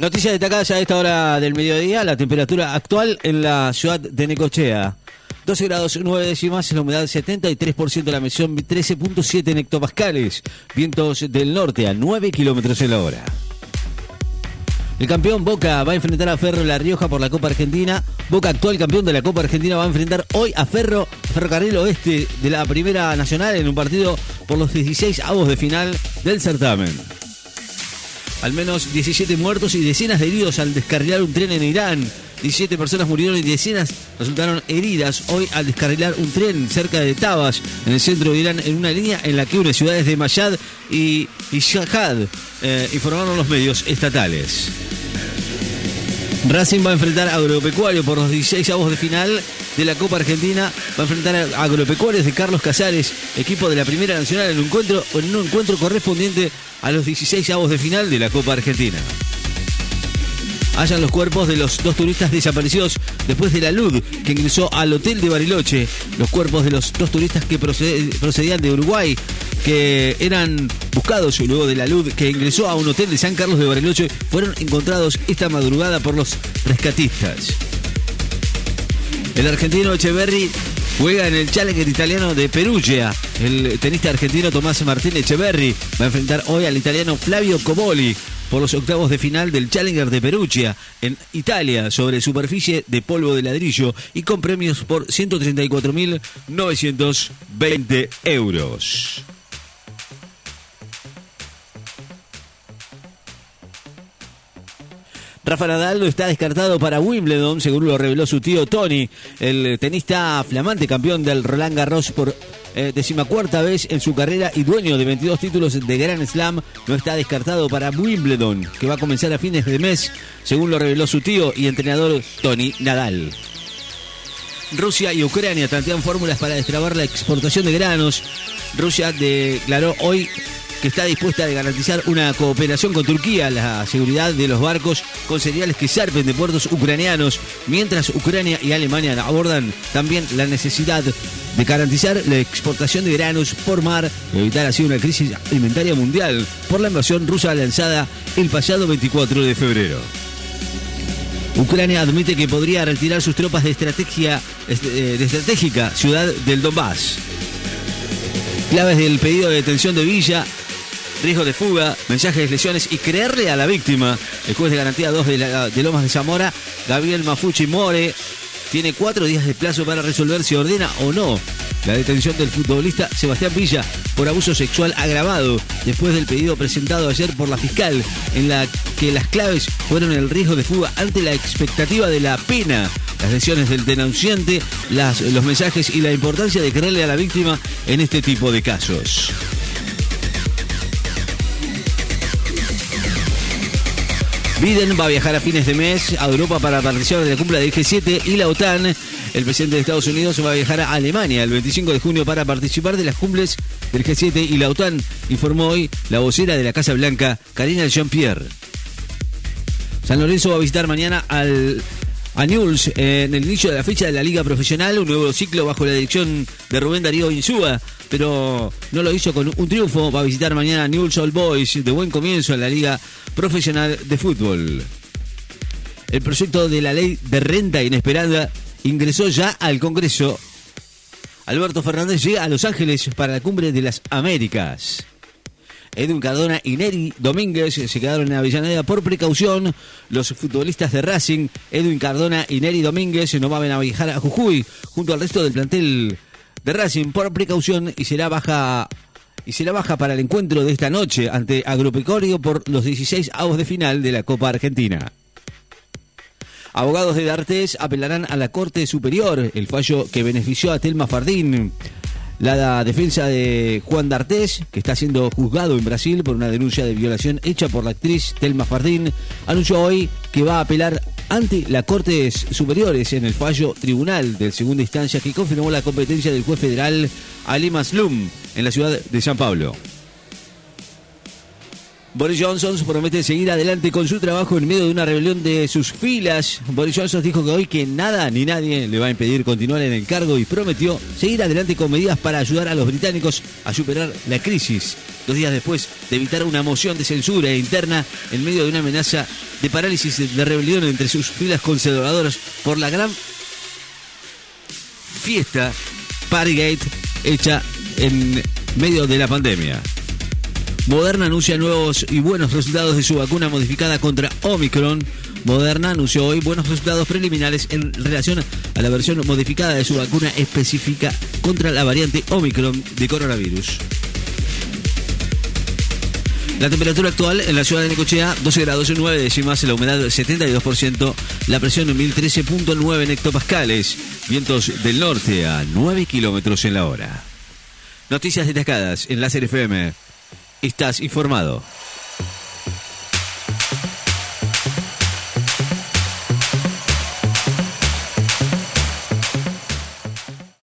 Noticias destacadas a esta hora del mediodía, la temperatura actual en la ciudad de Necochea. 12 grados 9 décimas, la humedad 73%, la misión 13.7 en hectopascales, vientos del norte a 9 kilómetros en la hora. El campeón Boca va a enfrentar a Ferro La Rioja por la Copa Argentina. Boca, actual campeón de la Copa Argentina, va a enfrentar hoy a Ferro, Ferrocarril Oeste de la Primera Nacional en un partido por los 16 avos de final del certamen. Al menos 17 muertos y decenas de heridos al descarrilar un tren en Irán. 17 personas murieron y decenas resultaron heridas hoy al descarrilar un tren cerca de Tabas, en el centro de Irán, en una línea en la que une ciudades de Mayad y, Shahad, eh, informaron los medios estatales. Racing va a enfrentar a Agropecuario por los 16 avos de final de la Copa Argentina. Va a enfrentar a Agropecuarios de Carlos Casares, equipo de la Primera Nacional, en un encuentro, en un encuentro correspondiente a los 16 avos de final de la Copa Argentina. Hallan los cuerpos de los dos turistas desaparecidos después de la luz que ingresó al hotel de Bariloche. Los cuerpos de los dos turistas que procedían de Uruguay, que eran buscados luego de la luz que ingresó a un hotel de San Carlos de Bariloche, fueron encontrados esta madrugada por los rescatistas. El argentino Echeverry juega en el Challenger italiano de Perugia. El tenista argentino Tomás Martín Echeverry va a enfrentar hoy al italiano Flavio Coboli por los octavos de final del Challenger de Perugia en Italia sobre superficie de polvo de ladrillo y con premios por 134.920 euros. Rafa Nadal está descartado para Wimbledon, según lo reveló su tío Tony, el tenista flamante campeón del Roland Garros por eh, decimacuarta vez en su carrera y dueño de 22 títulos de Grand Slam, no está descartado para Wimbledon, que va a comenzar a fines de mes, según lo reveló su tío y entrenador Tony Nadal. Rusia y Ucrania tantean fórmulas para destrabar la exportación de granos. Rusia declaró hoy que está dispuesta a garantizar una cooperación con Turquía, la seguridad de los barcos con cereales que zarpen de puertos ucranianos, mientras Ucrania y Alemania abordan también la necesidad de garantizar la exportación de granos por mar y evitar así una crisis alimentaria mundial por la invasión rusa lanzada el pasado 24 de febrero. Ucrania admite que podría retirar sus tropas de, estrategia, eh, de estratégica ciudad del Donbass. Claves del pedido de detención de Villa riesgo de fuga, mensajes lesiones y creerle a la víctima. El juez de garantía 2 de, Lomas de Zamora, Gabriel Mafuchi More, tiene cuatro días de plazo para resolver si ordena o no la detención del futbolista Sebastián Villa por abuso sexual agravado después del pedido presentado ayer por la fiscal en la que las claves fueron el riesgo de fuga ante la expectativa de la pena, las lesiones del denunciante, los mensajes y la importancia de creerle a la víctima en este tipo de casos. Biden va a viajar a fines de mes a Europa para participar de la cumbre del G7 y la OTAN. El presidente de Estados Unidos va a viajar a Alemania el 25 de junio para participar de las cumbres del G7 y la OTAN, informó hoy la vocera de la Casa Blanca, Karina Jean-Pierre. San Lorenzo va a visitar mañana al a Newell's en el inicio de la fecha de la Liga Profesional, un nuevo ciclo bajo la dirección de Rubén Darío Insúa, pero no lo hizo con un triunfo. Va a visitar mañana a Newell's All Boys de buen comienzo en la Liga Profesional de Fútbol. El proyecto de la ley de renta inesperada ingresó ya al Congreso. Alberto Fernández llega a Los Ángeles para la cumbre de las Américas. Edwin Cardona y Neri Domínguez se quedaron en Avellaneda por precaución. Los futbolistas de Racing, Edwin Cardona y Neri Domínguez, no van a viajar a Jujuy junto al resto del plantel de Racing por precaución y será baja y será baja para el encuentro de esta noche ante Agropecorio por los 16 avos de final de la Copa Argentina. Abogados de D'Artes apelarán a la Corte Superior el fallo que benefició a Telma Fardín. La defensa de Juan D'Artés, que está siendo juzgado en Brasil por una denuncia de violación hecha por la actriz Telma Fardín, anunció hoy que va a apelar ante las Cortes Superiores en el fallo tribunal de segunda instancia que confirmó la competencia del juez federal Ali Maslum en la ciudad de San Pablo. Boris Johnson promete seguir adelante con su trabajo en medio de una rebelión de sus filas. Boris Johnson dijo que hoy que nada ni nadie le va a impedir continuar en el cargo y prometió seguir adelante con medidas para ayudar a los británicos a superar la crisis. Dos días después de evitar una moción de censura interna en medio de una amenaza de parálisis de rebelión entre sus filas conservadoras por la gran fiesta Partygate hecha en medio de la pandemia. Moderna anuncia nuevos y buenos resultados de su vacuna modificada contra Omicron. Moderna anunció hoy buenos resultados preliminares en relación a la versión modificada de su vacuna específica contra la variante Omicron de coronavirus. La temperatura actual en la ciudad de Necochea, 12 grados y 9 décimas, la humedad 72%, la presión 1013.9 en hectopascales, vientos del norte a 9 kilómetros en la hora. Noticias destacadas en Láser FM. Estás informado.